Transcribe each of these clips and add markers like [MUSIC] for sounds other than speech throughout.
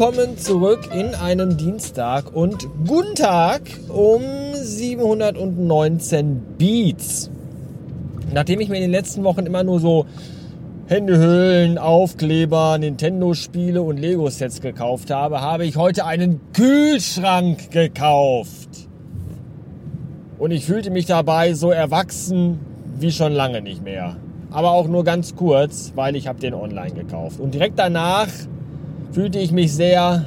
willkommen zurück in einem Dienstag und guten Tag um 719 Beats. Nachdem ich mir in den letzten Wochen immer nur so Händehüllen, Aufkleber, Nintendo-Spiele und Lego-Sets gekauft habe, habe ich heute einen Kühlschrank gekauft. Und ich fühlte mich dabei so erwachsen wie schon lange nicht mehr. Aber auch nur ganz kurz, weil ich habe den online gekauft. Und direkt danach fühlte ich mich sehr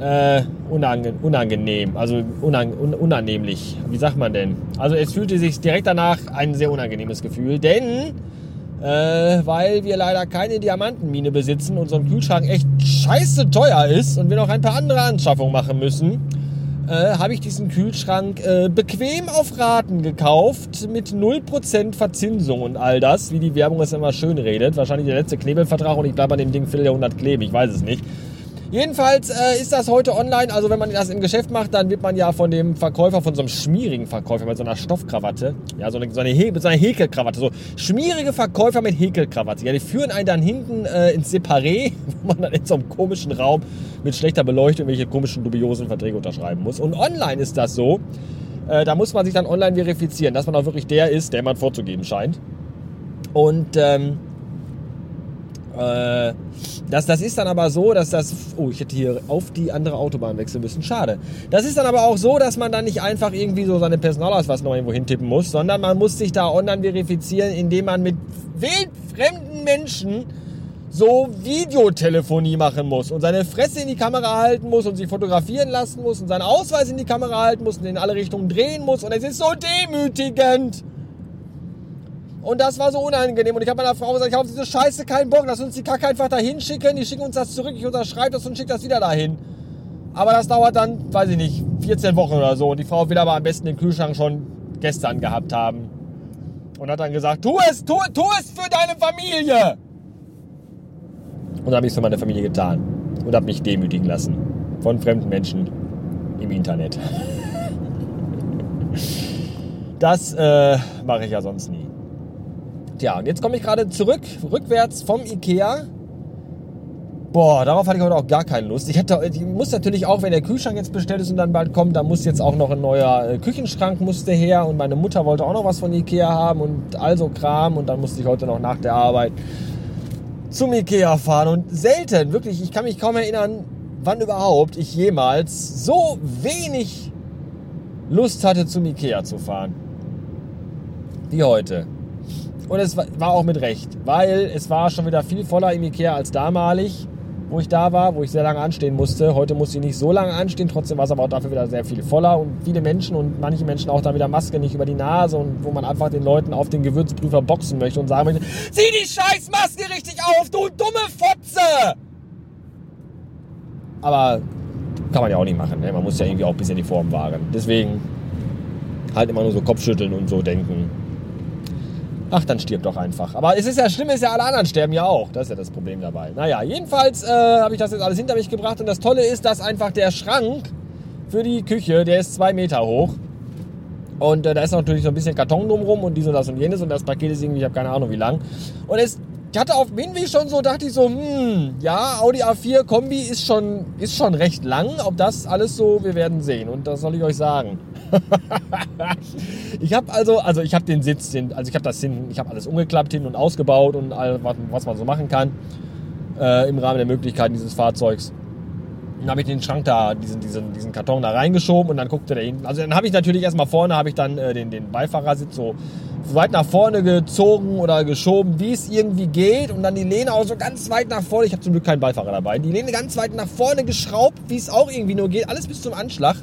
äh, unangenehm, also unang unannehmlich. Wie sagt man denn? Also es fühlte sich direkt danach ein sehr unangenehmes Gefühl, denn äh, weil wir leider keine Diamantenmine besitzen und so ein Kühlschrank echt scheiße teuer ist und wir noch ein paar andere Anschaffungen machen müssen, äh, habe ich diesen Kühlschrank äh, bequem auf Raten gekauft mit 0% Verzinsung und all das, wie die Werbung es immer schön redet. Wahrscheinlich der letzte Knebelvertrag und ich bleibe an dem Ding Vierteljahrhundert kleben, ich weiß es nicht. Jedenfalls äh, ist das heute online. Also wenn man das im Geschäft macht, dann wird man ja von dem Verkäufer, von so einem schmierigen Verkäufer mit so einer Stoffkrawatte, ja, so eine, so eine, He so eine Häkelkrawatte, so schmierige Verkäufer mit Häkelkrawatte. Ja, die führen einen dann hinten äh, ins Separé, [LAUGHS] wo man dann in so einem komischen Raum mit schlechter Beleuchtung welche komischen, dubiosen Verträge unterschreiben muss. Und online ist das so. Äh, da muss man sich dann online verifizieren, dass man auch wirklich der ist, der man vorzugeben scheint. Und ähm, äh, das, das ist dann aber so, dass das. Oh, ich hätte hier auf die andere Autobahn wechseln müssen. Schade. Das ist dann aber auch so, dass man dann nicht einfach irgendwie so seine Personalausweis noch irgendwo hintippen muss, sondern man muss sich da online verifizieren, indem man mit wildfremden Menschen so Videotelefonie machen muss und seine Fresse in die Kamera halten muss und sich fotografieren lassen muss und seinen Ausweis in die Kamera halten muss und in alle Richtungen drehen muss und es ist so demütigend. Und das war so unangenehm. Und ich habe meiner Frau gesagt, ich habe auf diese Scheiße keinen Bock. Lass uns die Kacke einfach dahin schicken. Die schicken uns das zurück. Ich unterschreibe das und schicke das wieder dahin. Aber das dauert dann, weiß ich nicht, 14 Wochen oder so. Und die Frau will aber am besten den Kühlschrank schon gestern gehabt haben. Und hat dann gesagt, tu es, tu, tu es für deine Familie. Und habe ich es für meine Familie getan. Und habe mich demütigen lassen. Von fremden Menschen im Internet. [LAUGHS] Das äh, mache ich ja sonst nie. Tja, und jetzt komme ich gerade zurück, rückwärts vom Ikea. Boah, darauf hatte ich heute auch gar keine Lust. Ich, hatte, ich muss natürlich auch, wenn der Kühlschrank jetzt bestellt ist und dann bald kommt, da muss jetzt auch noch ein neuer äh, Küchenschrank musste her und meine Mutter wollte auch noch was von Ikea haben und also Kram und dann musste ich heute noch nach der Arbeit zum Ikea fahren und selten, wirklich, ich kann mich kaum erinnern, wann überhaupt ich jemals so wenig Lust hatte zum Ikea zu fahren. Wie heute. Und es war auch mit Recht, weil es war schon wieder viel voller im Ikea als damalig, wo ich da war, wo ich sehr lange anstehen musste. Heute musste ich nicht so lange anstehen, trotzdem war es aber auch dafür wieder sehr viel voller und viele Menschen und manche Menschen auch dann wieder Maske nicht über die Nase und wo man einfach den Leuten auf den Gewürzprüfer boxen möchte und sagen möchte, sieh die scheiß Maske richtig auf, du dumme Fotze! Aber kann man ja auch nicht machen, ne? man muss ja irgendwie auch ein bisschen die Form wahren. Deswegen halt immer nur so Kopfschütteln und so denken. Ach, dann stirbt doch einfach. Aber es ist ja schlimm, ist ja alle anderen sterben ja auch. Das ist ja das Problem dabei. Naja, jedenfalls äh, habe ich das jetzt alles hinter mich gebracht. Und das Tolle ist, dass einfach der Schrank für die Küche, der ist zwei Meter hoch. Und äh, da ist natürlich so ein bisschen Karton drumrum und dies und das und jenes. Und das Paket ist irgendwie, ich habe keine Ahnung wie lang. Und es ich hatte auf dem Hinweg schon so, dachte ich so, hm, ja, Audi A4 Kombi ist schon, ist schon recht lang. Ob das alles so, wir werden sehen. Und das soll ich euch sagen. [LAUGHS] ich habe also, also ich habe den Sitz, den, also ich habe das hin, ich habe alles umgeklappt hin und ausgebaut und all, was, was man so machen kann äh, im Rahmen der Möglichkeiten dieses Fahrzeugs. Dann habe ich den Schrank da, diesen, diesen, diesen Karton da reingeschoben und dann guckte der hinten. Also dann habe ich natürlich erstmal vorne, habe ich dann äh, den, den Beifahrersitz so weit nach vorne gezogen oder geschoben, wie es irgendwie geht. Und dann die Lehne auch so ganz weit nach vorne. Ich habe zum Glück keinen Beifahrer dabei. Die Lehne ganz weit nach vorne geschraubt, wie es auch irgendwie nur geht. Alles bis zum Anschlag.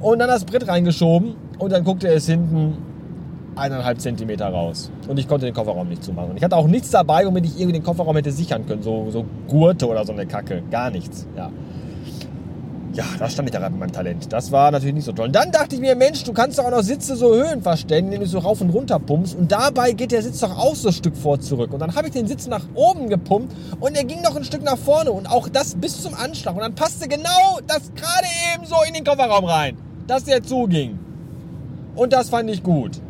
Und dann das Brett reingeschoben. Und dann guckte es hinten eineinhalb Zentimeter raus. Und ich konnte den Kofferraum nicht zumachen. Und ich hatte auch nichts dabei, womit ich irgendwie den Kofferraum hätte sichern können. So, so Gurte oder so eine Kacke. Gar nichts. Ja ja, da stand ich da gerade mit meinem Talent. Das war natürlich nicht so toll. Und dann dachte ich mir, Mensch, du kannst doch auch noch Sitze so Höhen verstellen, indem du so rauf und runter pumpst. Und dabei geht der Sitz doch auch so ein Stück vor zurück. Und dann habe ich den Sitz nach oben gepumpt und er ging noch ein Stück nach vorne. Und auch das bis zum Anschlag. Und dann passte genau das gerade eben so in den Kofferraum rein, dass der zuging. Und das fand ich gut.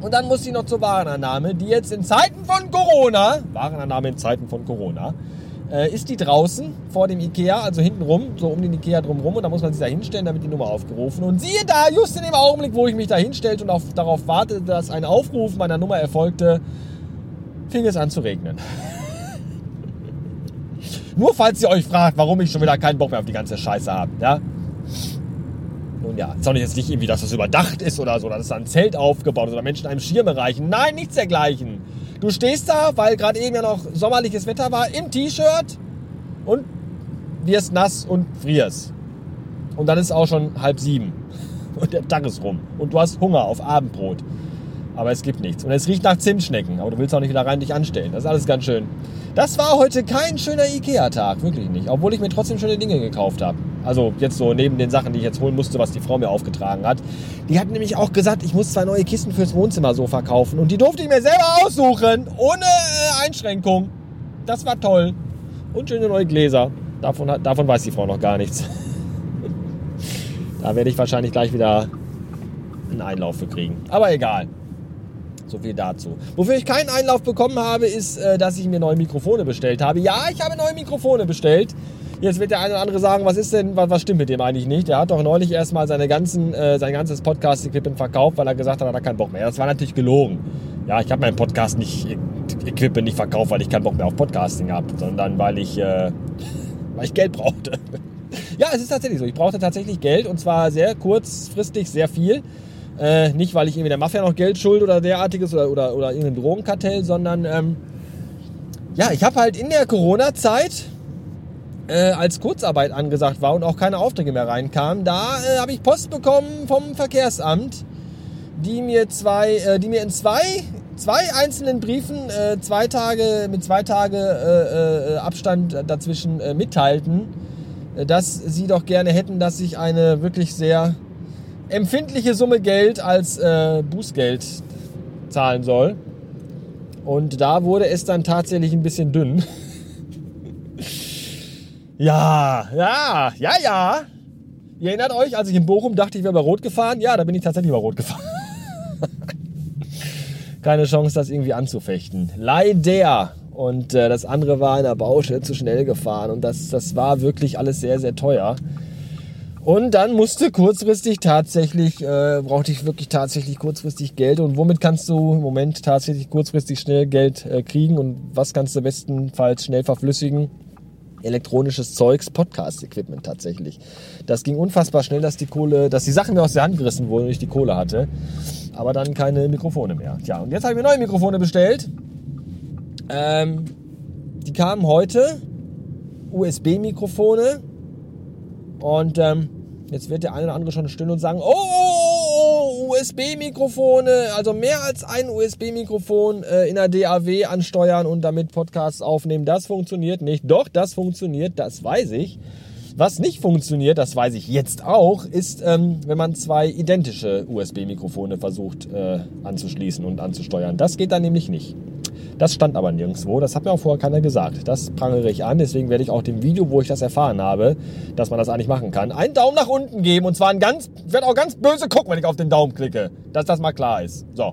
Und dann musste ich noch zur Warenannahme, die jetzt in Zeiten von Corona, Warenannahme in Zeiten von Corona, äh, ist die draußen vor dem Ikea, also hinten rum, so um den Ikea drumherum und da muss man sich da hinstellen, damit die Nummer aufgerufen. Und siehe da, just in dem Augenblick, wo ich mich da hinstellte und auf, darauf wartete, dass ein Aufruf meiner Nummer erfolgte, fing es an zu regnen. [LAUGHS] Nur falls ihr euch fragt, warum ich schon wieder keinen Bock mehr auf die ganze Scheiße habe, ja. Nun ja, ist auch nicht jetzt nicht irgendwie, dass das überdacht ist oder so, dass ist da ein Zelt aufgebaut ist oder Menschen einem Schirme reichen. Nein, nichts dergleichen. Du stehst da, weil gerade eben ja noch sommerliches Wetter war, im T-Shirt und wirst nass und frierst. Und dann ist es auch schon halb sieben. [LAUGHS] Und der Tag ist rum. Und du hast Hunger auf Abendbrot. Aber es gibt nichts. Und es riecht nach Zimtschnecken. Aber du willst auch nicht wieder rein dich anstellen. Das ist alles ganz schön. Das war heute kein schöner Ikea-Tag. Wirklich nicht. Obwohl ich mir trotzdem schöne Dinge gekauft habe. Also jetzt so neben den Sachen, die ich jetzt holen musste, was die Frau mir aufgetragen hat. Die hat nämlich auch gesagt, ich muss zwei neue Kisten fürs Wohnzimmer so verkaufen. Und die durfte ich mir selber aussuchen. Ohne äh, Einschränkung. Das war toll. Und schöne neue Gläser. Davon, davon weiß die Frau noch gar nichts. [LAUGHS] da werde ich wahrscheinlich gleich wieder einen Einlauf für kriegen. Aber egal. So viel dazu. Wofür ich keinen Einlauf bekommen habe, ist, äh, dass ich mir neue Mikrofone bestellt habe. Ja, ich habe neue Mikrofone bestellt. Jetzt wird der eine oder andere sagen, was ist denn, was, was stimmt mit dem eigentlich nicht? Der hat doch neulich erstmal seine ganzen, äh, sein ganzes Podcast-Equipment verkauft, weil er gesagt hat, er hat keinen Bock mehr. Das war natürlich gelogen. Ja, ich habe meinen Podcast nicht, Equipment nicht verkauft, weil ich keinen Bock mehr auf Podcasting habe, sondern weil ich, äh, [LAUGHS] weil ich Geld brauchte. [LAUGHS] ja, es ist tatsächlich so. Ich brauchte tatsächlich Geld und zwar sehr kurzfristig, sehr viel. Äh, nicht, weil ich irgendwie der Mafia noch Geld schuld oder derartiges oder, oder, oder irgendein Drogenkartell, sondern ähm, ja, ich habe halt in der Corona-Zeit, äh, als Kurzarbeit angesagt war und auch keine Aufträge mehr reinkamen, da äh, habe ich Post bekommen vom Verkehrsamt, die mir zwei, äh, die mir in zwei, zwei einzelnen Briefen äh, zwei Tage mit zwei Tage äh, Abstand dazwischen mitteilten, dass sie doch gerne hätten, dass ich eine wirklich sehr empfindliche Summe Geld als äh, Bußgeld zahlen soll. Und da wurde es dann tatsächlich ein bisschen dünn. [LAUGHS] ja, ja, ja, ja. Ihr erinnert euch, als ich in Bochum dachte, ich wäre bei Rot gefahren? Ja, da bin ich tatsächlich bei Rot gefahren. [LAUGHS] Keine Chance, das irgendwie anzufechten. Leider. Und äh, das andere war in der Baustelle zu schnell gefahren. Und das, das war wirklich alles sehr, sehr teuer. Und dann musste kurzfristig tatsächlich, äh, brauchte ich wirklich tatsächlich kurzfristig Geld. Und womit kannst du im Moment tatsächlich kurzfristig schnell Geld äh, kriegen? Und was kannst du bestenfalls schnell verflüssigen? Elektronisches Zeugs, Podcast-Equipment tatsächlich. Das ging unfassbar schnell, dass die Kohle, dass die Sachen mir aus der Hand gerissen wurden und ich die Kohle hatte. Aber dann keine Mikrofone mehr. Tja, und jetzt habe ich mir neue Mikrofone bestellt. Ähm, die kamen heute. USB-Mikrofone. Und ähm, Jetzt wird der eine oder andere schon still und sagen, oh, oh, oh USB-Mikrofone, also mehr als ein USB-Mikrofon äh, in der DAW ansteuern und damit Podcasts aufnehmen. Das funktioniert nicht. Doch, das funktioniert, das weiß ich. Was nicht funktioniert, das weiß ich jetzt auch, ist, ähm, wenn man zwei identische USB-Mikrofone versucht äh, anzuschließen und anzusteuern. Das geht dann nämlich nicht. Das stand aber nirgendwo. Das hat mir auch vorher keiner gesagt. Das prangere ich an. Deswegen werde ich auch dem Video, wo ich das erfahren habe, dass man das eigentlich machen kann, einen Daumen nach unten geben. Und zwar ein ganz, ich werde auch ganz böse gucken, wenn ich auf den Daumen klicke. Dass das mal klar ist. So.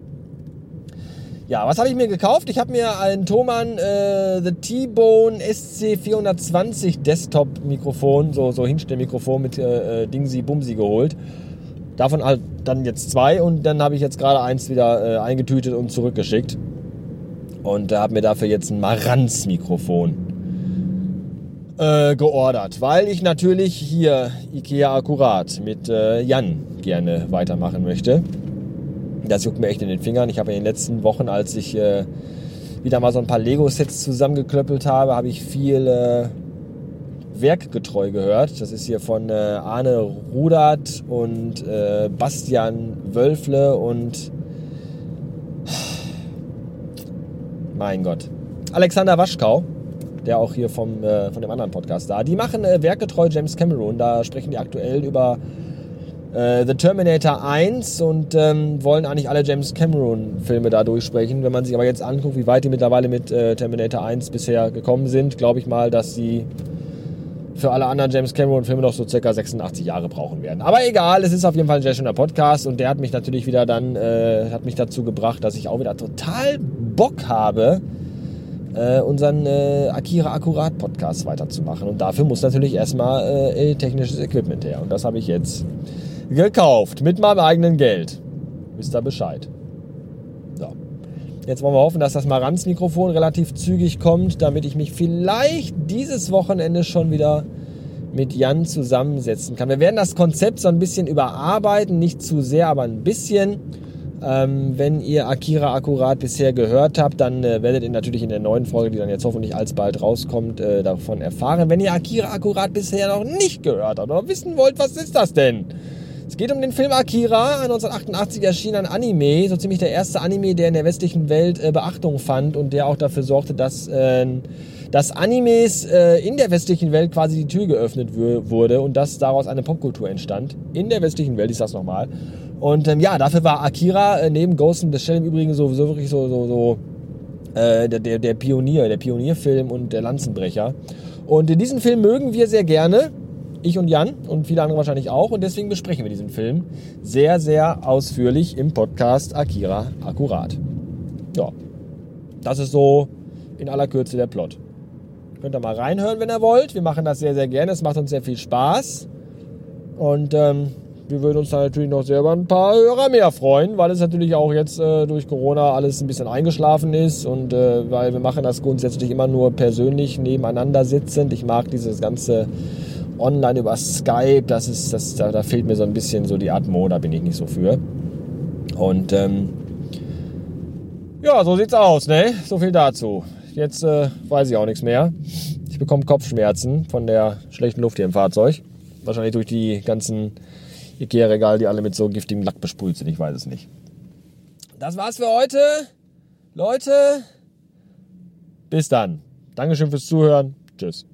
Ja, was habe ich mir gekauft? Ich habe mir ein Thomann äh, The T-Bone SC420 Desktop Mikrofon, so, so Hinstellmikrofon mit äh, äh, Dingsi Bumsi geholt. Davon halt dann jetzt zwei und dann habe ich jetzt gerade eins wieder äh, eingetütet und zurückgeschickt und habe mir dafür jetzt ein Marantz-Mikrofon äh, geordert, weil ich natürlich hier IKEA Akkurat mit äh, Jan gerne weitermachen möchte. Das juckt mir echt in den Fingern. Ich habe in den letzten Wochen, als ich äh, wieder mal so ein paar Lego-Sets zusammengeklöppelt habe, habe ich viel äh, werkgetreu gehört. Das ist hier von äh, Arne Rudert und äh, Bastian Wölfle und Mein Gott. Alexander Waschkau, der auch hier vom, äh, von dem anderen Podcast da. Die machen äh, werkgetreu James Cameron. Da sprechen die aktuell über äh, The Terminator 1 und ähm, wollen eigentlich alle James Cameron-Filme da durchsprechen. Wenn man sich aber jetzt anguckt, wie weit die mittlerweile mit äh, Terminator 1 bisher gekommen sind, glaube ich mal, dass sie für alle anderen James Cameron-Filme noch so circa 86 Jahre brauchen werden. Aber egal, es ist auf jeden Fall ein sehr schöner Podcast und der hat mich natürlich wieder dann, äh, hat mich dazu gebracht, dass ich auch wieder total Bock habe, äh, unseren äh, Akira Akkurat Podcast weiterzumachen. Und dafür muss natürlich erstmal äh, technisches Equipment her. Und das habe ich jetzt gekauft mit meinem eigenen Geld. Wisst ihr Bescheid. Jetzt wollen wir hoffen, dass das Marantz-Mikrofon relativ zügig kommt, damit ich mich vielleicht dieses Wochenende schon wieder mit Jan zusammensetzen kann. Wir werden das Konzept so ein bisschen überarbeiten, nicht zu sehr, aber ein bisschen. Ähm, wenn ihr Akira akkurat bisher gehört habt, dann äh, werdet ihr natürlich in der neuen Folge, die dann jetzt hoffentlich alsbald rauskommt, äh, davon erfahren. Wenn ihr Akira akkurat bisher noch nicht gehört habt oder wissen wollt, was ist das denn? Es geht um den Film Akira, 1988 erschien ein Anime, so ziemlich der erste Anime, der in der westlichen Welt äh, Beachtung fand und der auch dafür sorgte, dass, äh, dass Animes äh, in der westlichen Welt quasi die Tür geöffnet wurde und dass daraus eine Popkultur entstand. In der westlichen Welt, ich sag's nochmal. Und ähm, ja, dafür war Akira äh, neben Ghost in the Shell im Übrigen so, so wirklich so, so, so äh, der, der, Pionier, der Pionierfilm und der Lanzenbrecher. Und in diesen Film mögen wir sehr gerne. Ich und Jan und viele andere wahrscheinlich auch. Und deswegen besprechen wir diesen Film sehr, sehr ausführlich im Podcast Akira Akkurat. Ja, das ist so in aller Kürze der Plot. Könnt ihr mal reinhören, wenn ihr wollt. Wir machen das sehr, sehr gerne. Es macht uns sehr viel Spaß. Und ähm, wir würden uns natürlich noch selber ein paar Hörer mehr freuen, weil es natürlich auch jetzt äh, durch Corona alles ein bisschen eingeschlafen ist und äh, weil wir machen das grundsätzlich immer nur persönlich nebeneinander sitzend. Ich mag dieses ganze online über Skype, das ist, das, da, da fehlt mir so ein bisschen so die Atmo, da bin ich nicht so für. Und ähm, ja, so sieht's aus, ne? So viel dazu. Jetzt äh, weiß ich auch nichts mehr. Ich bekomme Kopfschmerzen von der schlechten Luft hier im Fahrzeug. Wahrscheinlich durch die ganzen Ikea-Regal, die alle mit so giftigem Lack besprüht sind. Ich weiß es nicht. Das war's für heute. Leute, bis dann. Dankeschön fürs Zuhören. Tschüss.